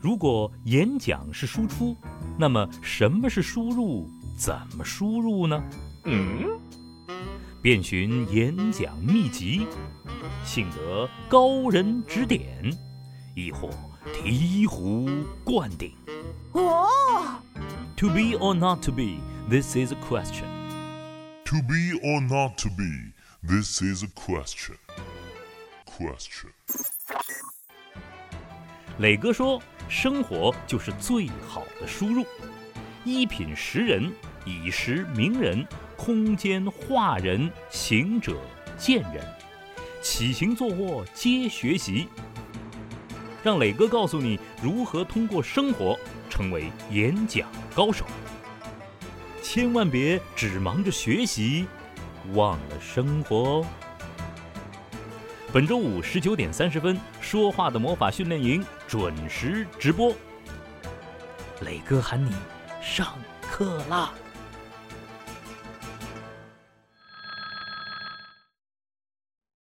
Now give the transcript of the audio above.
如果演讲是输出，那么什么是输入？怎么输入呢？嗯，遍寻演讲秘籍，幸得高人指点，亦或醍醐灌顶。哦，To be or not to be, this is a question. To be or not to be, this is a question. Question. 磊哥说：“生活就是最好的输入，一品识人，以识名人，空间化人，行者见人，起行坐卧皆学习。”让磊哥告诉你如何通过生活成为演讲高手。千万别只忙着学习，忘了生活哦。本周五十九点三十分，说话的魔法训练营准时直播。磊哥喊你上课啦！